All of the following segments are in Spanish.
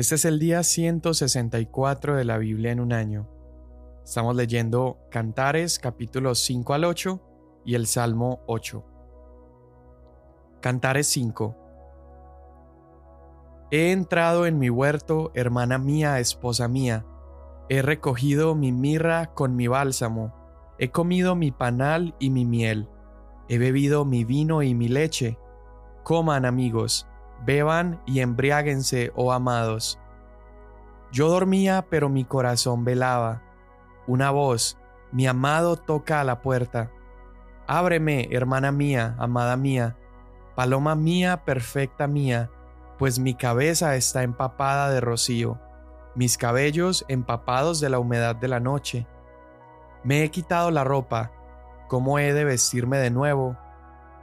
Este es el día 164 de la Biblia en un año. Estamos leyendo Cantares capítulos 5 al 8 y el Salmo 8. Cantares 5. He entrado en mi huerto, hermana mía, esposa mía. He recogido mi mirra con mi bálsamo. He comido mi panal y mi miel. He bebido mi vino y mi leche. Coman amigos beban y embriáguense, oh amados. Yo dormía, pero mi corazón velaba. Una voz, mi amado toca a la puerta. Ábreme, hermana mía, amada mía, paloma mía, perfecta mía, pues mi cabeza está empapada de rocío, mis cabellos empapados de la humedad de la noche. Me he quitado la ropa, ¿cómo he de vestirme de nuevo?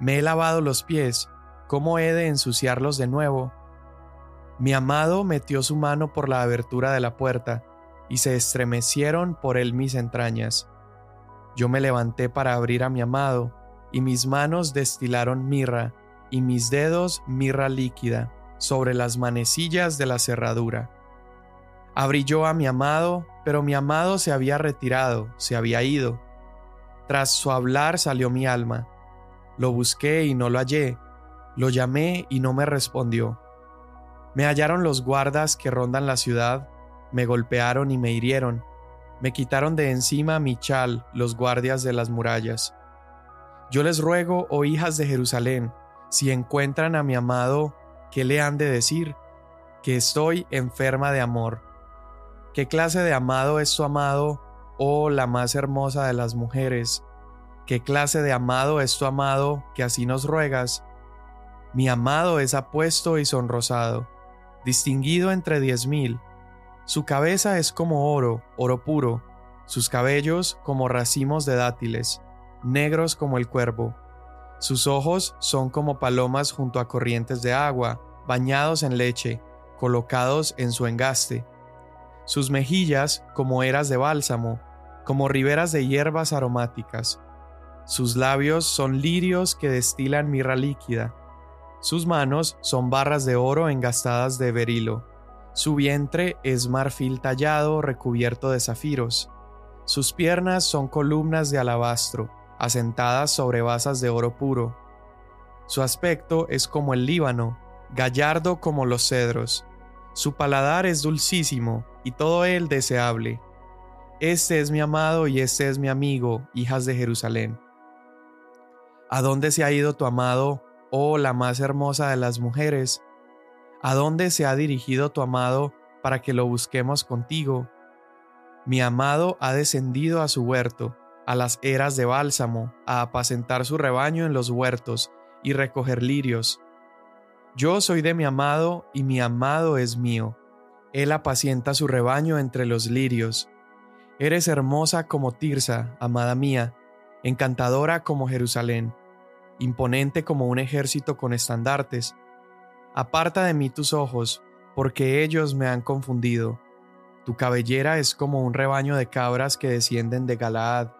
Me he lavado los pies, ¿Cómo he de ensuciarlos de nuevo? Mi amado metió su mano por la abertura de la puerta, y se estremecieron por él mis entrañas. Yo me levanté para abrir a mi amado, y mis manos destilaron mirra, y mis dedos mirra líquida, sobre las manecillas de la cerradura. Abrí yo a mi amado, pero mi amado se había retirado, se había ido. Tras su hablar salió mi alma. Lo busqué y no lo hallé, lo llamé y no me respondió. Me hallaron los guardas que rondan la ciudad, me golpearon y me hirieron, me quitaron de encima mi chal los guardias de las murallas. Yo les ruego, oh hijas de Jerusalén, si encuentran a mi amado, ¿qué le han de decir? Que estoy enferma de amor. ¿Qué clase de amado es su amado, oh la más hermosa de las mujeres? ¿Qué clase de amado es tu amado que así nos ruegas? Mi amado es apuesto y sonrosado, distinguido entre diez mil. Su cabeza es como oro, oro puro, sus cabellos como racimos de dátiles, negros como el cuervo. Sus ojos son como palomas junto a corrientes de agua, bañados en leche, colocados en su engaste. Sus mejillas como eras de bálsamo, como riberas de hierbas aromáticas. Sus labios son lirios que destilan mirra líquida. Sus manos son barras de oro engastadas de berilo. Su vientre es marfil tallado recubierto de zafiros. Sus piernas son columnas de alabastro, asentadas sobre basas de oro puro. Su aspecto es como el Líbano, gallardo como los cedros. Su paladar es dulcísimo, y todo él deseable. Este es mi amado y este es mi amigo, hijas de Jerusalén. ¿A dónde se ha ido tu amado, oh la más hermosa de las mujeres, ¿a dónde se ha dirigido tu amado para que lo busquemos contigo? Mi amado ha descendido a su huerto, a las eras de bálsamo, a apacentar su rebaño en los huertos y recoger lirios. Yo soy de mi amado y mi amado es mío. Él apacienta su rebaño entre los lirios. Eres hermosa como Tirsa, amada mía, encantadora como Jerusalén imponente como un ejército con estandartes. Aparta de mí tus ojos, porque ellos me han confundido. Tu cabellera es como un rebaño de cabras que descienden de Galaad.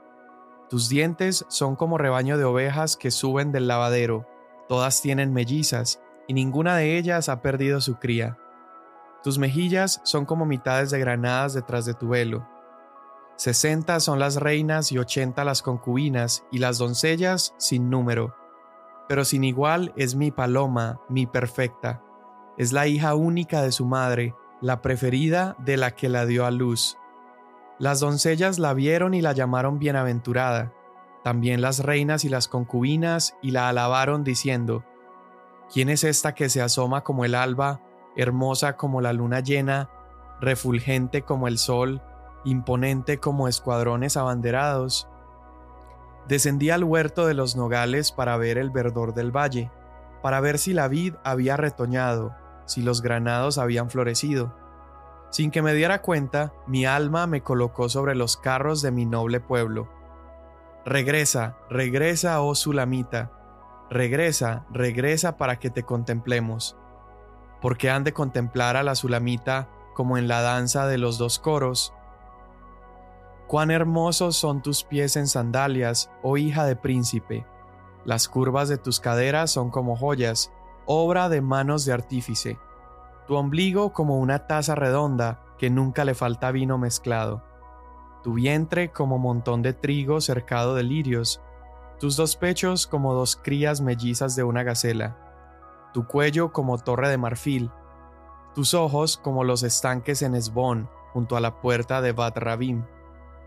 Tus dientes son como rebaño de ovejas que suben del lavadero. Todas tienen mellizas, y ninguna de ellas ha perdido su cría. Tus mejillas son como mitades de granadas detrás de tu velo. Sesenta son las reinas y ochenta las concubinas, y las doncellas sin número pero sin igual es mi paloma, mi perfecta. Es la hija única de su madre, la preferida de la que la dio a luz. Las doncellas la vieron y la llamaron bienaventurada, también las reinas y las concubinas y la alabaron diciendo, ¿quién es esta que se asoma como el alba, hermosa como la luna llena, refulgente como el sol, imponente como escuadrones abanderados? Descendí al huerto de los nogales para ver el verdor del valle, para ver si la vid había retoñado, si los granados habían florecido. Sin que me diera cuenta, mi alma me colocó sobre los carros de mi noble pueblo. Regresa, regresa, oh Sulamita, regresa, regresa para que te contemplemos. Porque han de contemplar a la Sulamita como en la danza de los dos coros, Cuán hermosos son tus pies en sandalias, oh hija de príncipe. Las curvas de tus caderas son como joyas, obra de manos de artífice. tu ombligo como una taza redonda que nunca le falta vino mezclado, tu vientre como montón de trigo cercado de lirios, tus dos pechos como dos crías mellizas de una gacela, tu cuello como torre de marfil, tus ojos como los estanques en Esbón, junto a la puerta de Bat Rabim,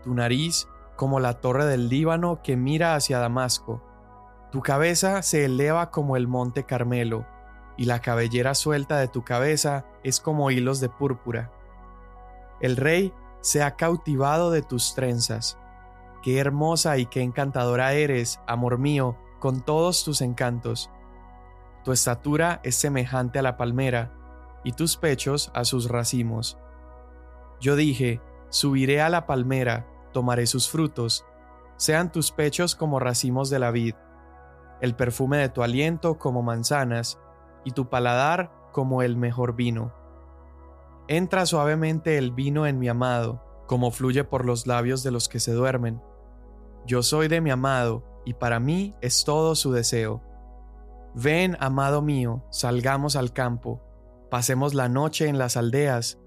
tu nariz como la torre del Líbano que mira hacia Damasco, tu cabeza se eleva como el monte Carmelo, y la cabellera suelta de tu cabeza es como hilos de púrpura. El rey se ha cautivado de tus trenzas. Qué hermosa y qué encantadora eres, amor mío, con todos tus encantos. Tu estatura es semejante a la palmera, y tus pechos a sus racimos. Yo dije, subiré a la palmera, tomaré sus frutos, sean tus pechos como racimos de la vid, el perfume de tu aliento como manzanas, y tu paladar como el mejor vino. Entra suavemente el vino en mi amado, como fluye por los labios de los que se duermen. Yo soy de mi amado, y para mí es todo su deseo. Ven, amado mío, salgamos al campo, pasemos la noche en las aldeas,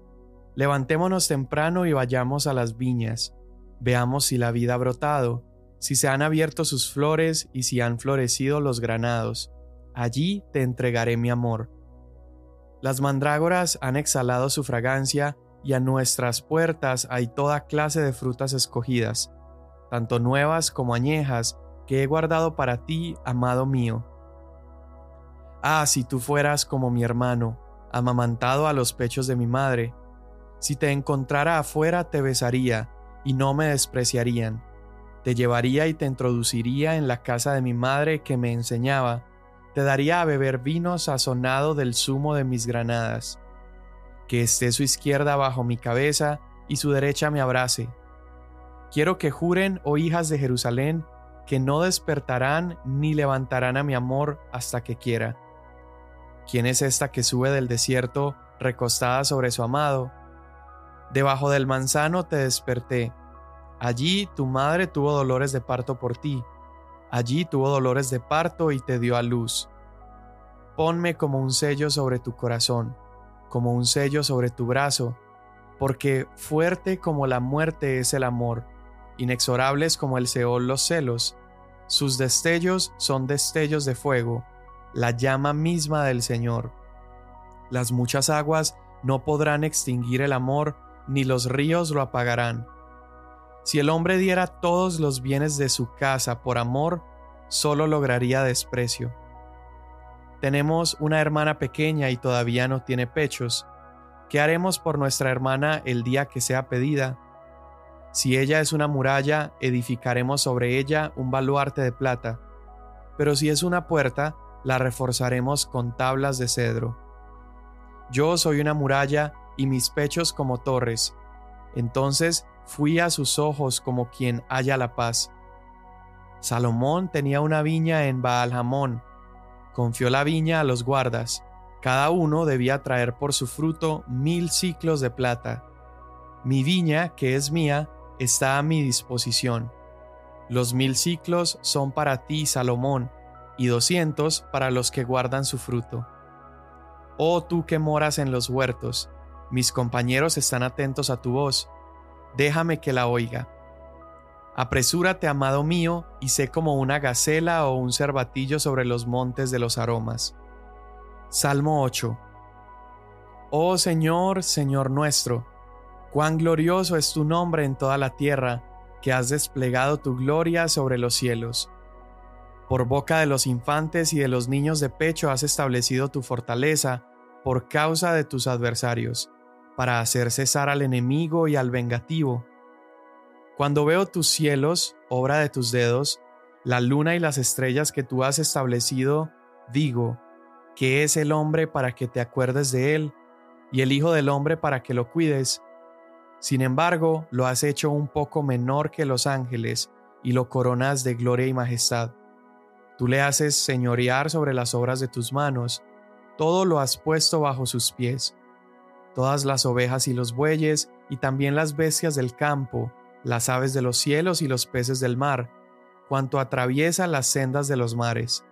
levantémonos temprano y vayamos a las viñas, veamos si la vida ha brotado, si se han abierto sus flores y si han florecido los granados allí te entregaré mi amor. Las mandrágoras han exhalado su fragancia y a nuestras puertas hay toda clase de frutas escogidas, tanto nuevas como añejas, que he guardado para ti, amado mío. Ah, si tú fueras como mi hermano, amamantado a los pechos de mi madre, si te encontrara afuera te besaría, y no me despreciarían. Te llevaría y te introduciría en la casa de mi madre que me enseñaba, te daría a beber vino sazonado del zumo de mis granadas. Que esté su izquierda bajo mi cabeza y su derecha me abrace. Quiero que juren, oh hijas de Jerusalén, que no despertarán ni levantarán a mi amor hasta que quiera. ¿Quién es esta que sube del desierto recostada sobre su amado? Debajo del manzano te desperté. Allí tu madre tuvo dolores de parto por ti Allí tuvo dolores de parto y te dio a luz. Ponme como un sello sobre tu corazón, como un sello sobre tu brazo, porque fuerte como la muerte es el amor, inexorables como el Seol los celos. Sus destellos son destellos de fuego, la llama misma del Señor. Las muchas aguas no podrán extinguir el amor, ni los ríos lo apagarán. Si el hombre diera todos los bienes de su casa por amor, solo lograría desprecio. Tenemos una hermana pequeña y todavía no tiene pechos. ¿Qué haremos por nuestra hermana el día que sea pedida? Si ella es una muralla, edificaremos sobre ella un baluarte de plata, pero si es una puerta, la reforzaremos con tablas de cedro. Yo soy una muralla y mis pechos como torres. Entonces fui a sus ojos como quien halla la paz. Salomón tenía una viña en Baal-Hamón. Confió la viña a los guardas. Cada uno debía traer por su fruto mil ciclos de plata. Mi viña, que es mía, está a mi disposición. Los mil ciclos son para ti, Salomón, y doscientos para los que guardan su fruto. Oh tú que moras en los huertos, mis compañeros están atentos a tu voz déjame que la oiga. Apresúrate, amado mío, y sé como una gacela o un cervatillo sobre los montes de los aromas. Salmo 8 Oh Señor, Señor nuestro, cuán glorioso es tu nombre en toda la tierra, que has desplegado tu gloria sobre los cielos. Por boca de los infantes y de los niños de pecho has establecido tu fortaleza por causa de tus adversarios para hacer cesar al enemigo y al vengativo. Cuando veo tus cielos, obra de tus dedos, la luna y las estrellas que tú has establecido, digo, ¿qué es el hombre para que te acuerdes de él, y el Hijo del hombre para que lo cuides? Sin embargo, lo has hecho un poco menor que los ángeles, y lo coronas de gloria y majestad. Tú le haces señorear sobre las obras de tus manos, todo lo has puesto bajo sus pies todas las ovejas y los bueyes, y también las bestias del campo, las aves de los cielos y los peces del mar, cuanto atraviesa las sendas de los mares.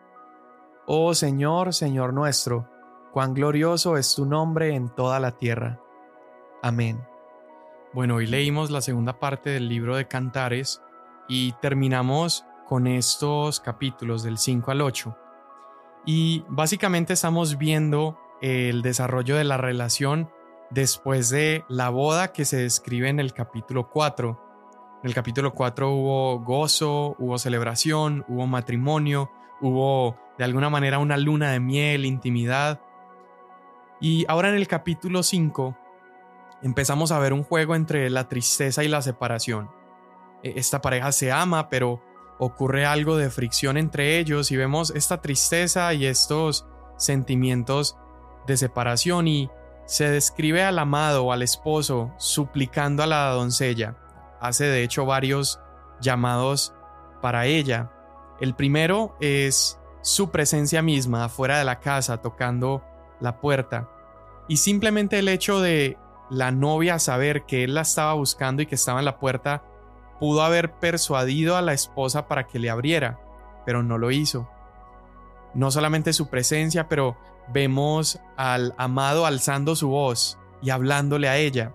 Oh Señor, Señor nuestro, cuán glorioso es tu nombre en toda la tierra. Amén. Bueno, hoy leímos la segunda parte del libro de Cantares y terminamos con estos capítulos del 5 al 8. Y básicamente estamos viendo el desarrollo de la relación después de la boda que se describe en el capítulo 4. En el capítulo 4 hubo gozo, hubo celebración, hubo matrimonio, hubo de alguna manera una luna de miel, intimidad. Y ahora en el capítulo 5 empezamos a ver un juego entre la tristeza y la separación. E, esta pareja se ama, pero ocurre algo de fricción entre ellos y vemos esta tristeza y estos sentimientos de separación y se describe al amado o al esposo suplicando a la doncella. Hace de hecho varios llamados para ella. El primero es su presencia misma afuera de la casa tocando la puerta. Y simplemente el hecho de la novia saber que él la estaba buscando y que estaba en la puerta pudo haber persuadido a la esposa para que le abriera, pero no lo hizo. No solamente su presencia, pero vemos al amado alzando su voz y hablándole a ella.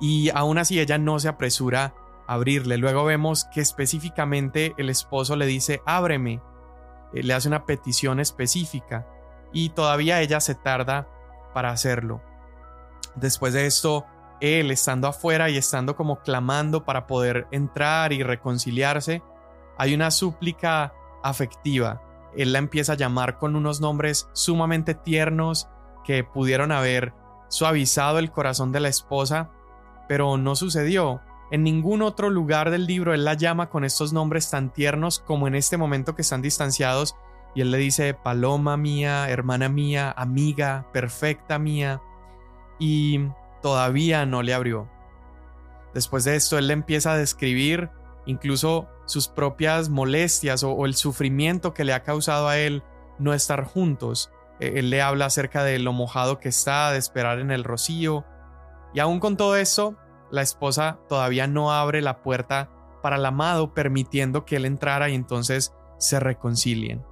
Y aún así ella no se apresura a abrirle. Luego vemos que específicamente el esposo le dice, ábreme. Eh, le hace una petición específica y todavía ella se tarda para hacerlo. Después de esto, él estando afuera y estando como clamando para poder entrar y reconciliarse, hay una súplica afectiva. Él la empieza a llamar con unos nombres sumamente tiernos que pudieron haber suavizado el corazón de la esposa, pero no sucedió. En ningún otro lugar del libro él la llama con estos nombres tan tiernos como en este momento que están distanciados y él le dice paloma mía, hermana mía, amiga, perfecta mía. Y todavía no le abrió. Después de esto, él le empieza a describir incluso sus propias molestias o, el sufrimiento que le ha causado a él no estar juntos. E, él le habla acerca de lo mojado que está, de esperar en el rocío. Y aún con todo eso, la esposa todavía no abre la puerta para el amado, permitiendo que él entrara y entonces se reconcilien.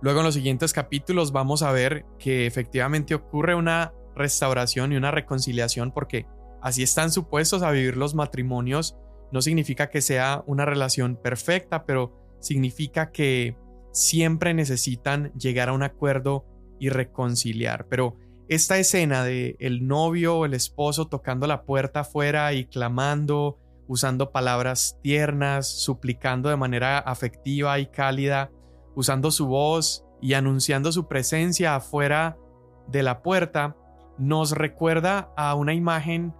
Luego en los siguientes capítulos vamos a ver que efectivamente ocurre una restauración y una reconciliación porque así están supuestos a vivir los matrimonios. No significa que sea una relación perfecta, pero significa que siempre necesitan llegar a un acuerdo y reconciliar. Pero esta escena de el novio o el esposo tocando la puerta afuera y clamando, usando palabras tiernas, suplicando de manera afectiva y cálida, usando su voz y anunciando su presencia afuera de la puerta, nos recuerda a una imagen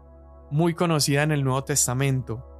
muy conocida en el Nuevo Testamento.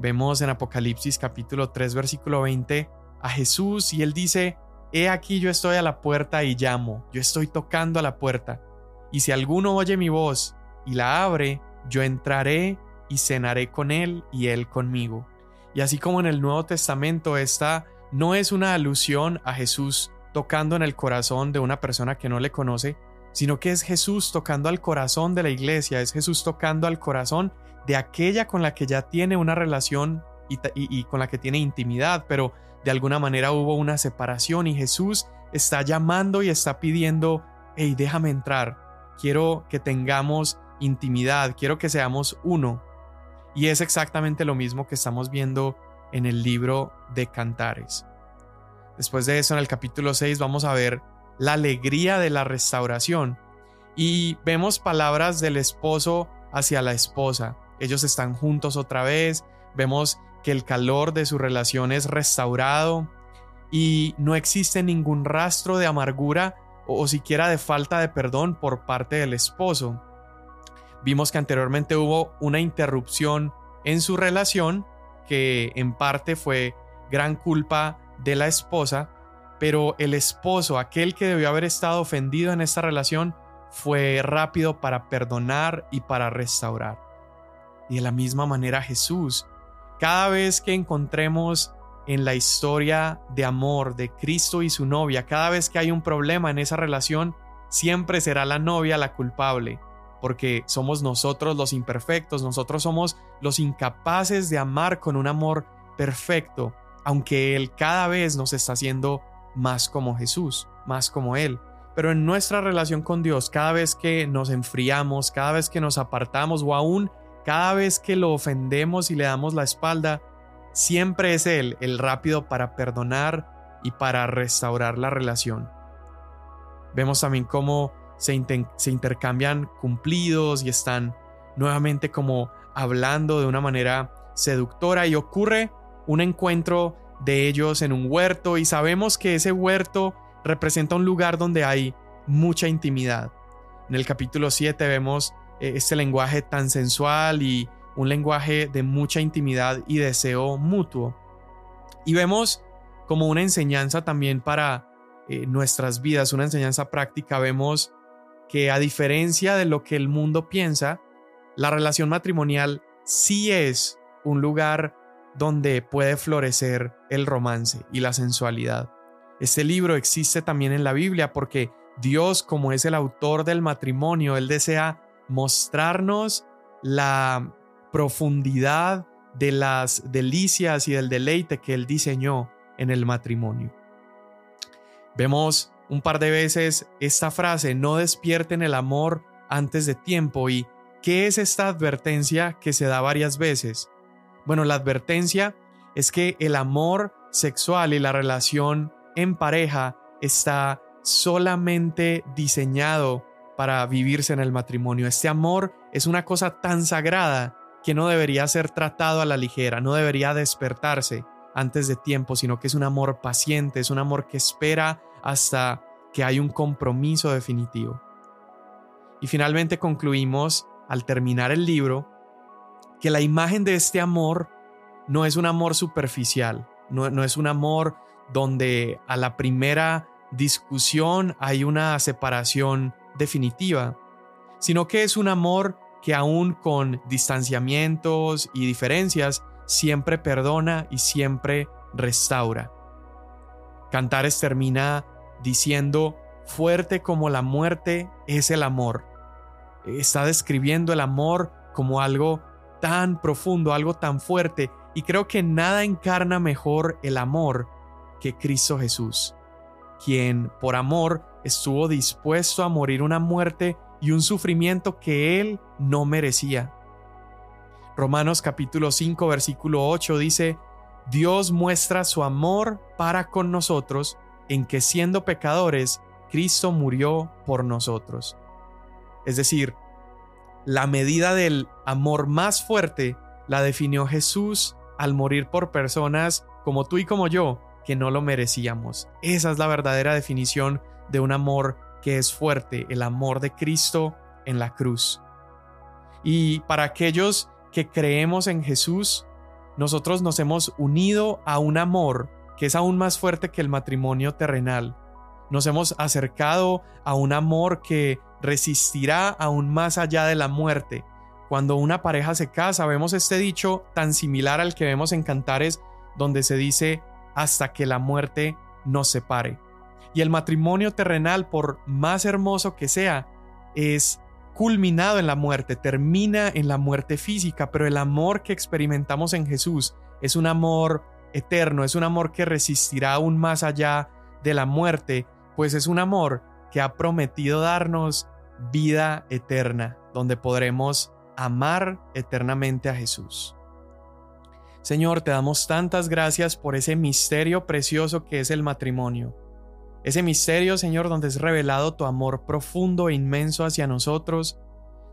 Vemos en Apocalipsis capítulo 3 versículo 20 a Jesús y él dice, He aquí yo estoy a la puerta y llamo, yo estoy tocando a la puerta, y si alguno oye mi voz y la abre, yo entraré y cenaré con él y él conmigo. Y así como en el Nuevo Testamento esta no es una alusión a Jesús tocando en el corazón de una persona que no le conoce, sino que es Jesús tocando al corazón de la iglesia, es Jesús tocando al corazón de aquella con la que ya tiene una relación y, con la que tiene intimidad, pero de alguna manera hubo una separación y Jesús está llamando y está pidiendo, hey, déjame entrar, quiero que tengamos intimidad, quiero que seamos uno. Y es exactamente lo mismo que estamos viendo en el libro de Cantares. Después de eso, en el capítulo 6 vamos a ver la alegría de la restauración. Y vemos palabras del esposo hacia la esposa. Ellos están juntos otra vez, vemos que el calor de su relación es restaurado y no existe ningún rastro de amargura o, siquiera de falta de perdón por parte del esposo. Vimos que anteriormente hubo una interrupción en su relación que en parte fue gran culpa de la esposa pero el esposo, aquel que debió haber estado ofendido en esta relación, fue rápido para perdonar y para restaurar. Y de la misma manera Jesús, cada vez que encontremos en la historia de amor de Cristo y su novia, cada vez que hay un problema en esa relación, siempre será la novia la culpable, porque somos nosotros los imperfectos, nosotros somos los incapaces de amar con un amor perfecto, aunque Él cada vez nos está haciendo más como Jesús, más como Él. pero en nuestra relación con Dios, cada vez que nos enfriamos, cada vez que nos apartamos o aún cada vez que lo ofendemos y le damos la espalda, siempre es Él el rápido para perdonar y para restaurar la relación. Vemos también cómo se, se intercambian cumplidos y están nuevamente como hablando de una manera seductora y ocurre un encuentro de ellos en un huerto y sabemos que ese huerto representa un lugar donde hay mucha intimidad. En el capítulo 7 vemos eh, este lenguaje tan sensual y un lenguaje de mucha intimidad y deseo mutuo. Y vemos como una enseñanza también para eh, nuestras vidas, una enseñanza práctica, vemos que a diferencia de lo que el mundo piensa, la relación matrimonial sí es un lugar donde puede florecer el romance y la sensualidad. Este libro existe también en la Biblia porque Dios, como es el autor del matrimonio, Él desea mostrarnos la profundidad de las delicias y del deleite que Él diseñó en el matrimonio. Vemos un par de veces esta frase, no despierten el amor antes de tiempo. ¿Y qué es esta advertencia que se da varias veces? Bueno, la advertencia es que el amor sexual y la relación en pareja está solamente diseñado para vivirse en el matrimonio. Este amor es una cosa tan sagrada que no debería ser tratado a la ligera, no debería despertarse antes de tiempo, sino que es un amor paciente, es un amor que espera hasta que hay un compromiso definitivo. Y finalmente concluimos, al terminar el libro, que la imagen de este amor no es un amor superficial, no, no es un amor donde a la primera discusión hay una separación definitiva, sino que es un amor que aún con distanciamientos y diferencias siempre perdona y siempre restaura. Cantares termina diciendo, fuerte como la muerte es el amor. Está describiendo el amor como algo tan profundo, algo tan fuerte, y creo que nada encarna mejor el amor que Cristo Jesús, quien por amor estuvo dispuesto a morir una muerte y un sufrimiento que él no merecía. Romanos capítulo 5 versículo 8 dice, Dios muestra su amor para con nosotros en que siendo pecadores, Cristo murió por nosotros. Es decir, la medida del amor más fuerte la definió Jesús al morir por personas como tú y como yo, que no lo merecíamos. Esa es la verdadera definición de un amor que es fuerte, el amor de Cristo en la cruz. Y para aquellos que creemos en Jesús, nosotros nos hemos unido a un amor que es aún más fuerte que el matrimonio terrenal. Nos hemos acercado a un amor que resistirá aún más allá de la muerte. Cuando una pareja se casa, vemos este dicho tan similar al que vemos en Cantares, donde se dice hasta que la muerte nos separe. Y el matrimonio terrenal, por más hermoso que sea, es culminado en la muerte, termina en la muerte física, pero el amor que experimentamos en Jesús es un amor eterno, es un amor que resistirá aún más allá de la muerte, pues es un amor que ha prometido darnos vida eterna, donde podremos amar eternamente a Jesús. Señor, te damos tantas gracias por ese misterio precioso que es el matrimonio. Ese misterio, Señor, donde es revelado tu amor profundo e inmenso hacia nosotros,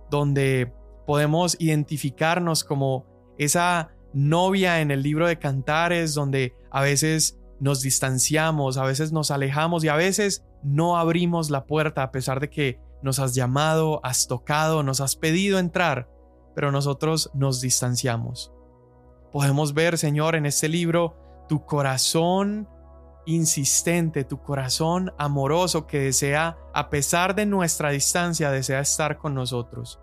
donde podemos identificarnos como esa novia en el libro de cantares, donde a veces nos distanciamos, a veces nos alejamos y a veces no abrimos la puerta a pesar de que nos has llamado, has tocado, nos has pedido entrar, pero nosotros nos distanciamos. Podemos ver, Señor, en este libro tu corazón insistente, tu corazón amoroso que desea, a pesar de nuestra distancia, desea estar con nosotros.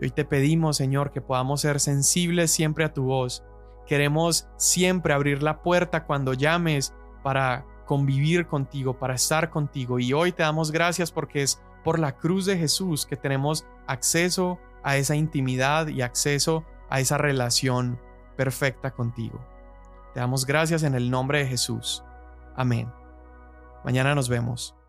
Y hoy te pedimos, Señor, que podamos ser sensibles siempre a tu voz. Queremos siempre abrir la puerta cuando llames para convivir contigo, para estar contigo. Y hoy te damos gracias porque es por la cruz de Jesús que tenemos acceso a esa intimidad y acceso a esa relación perfecta contigo. Te damos gracias en el nombre de Jesús. Amén. Mañana nos vemos.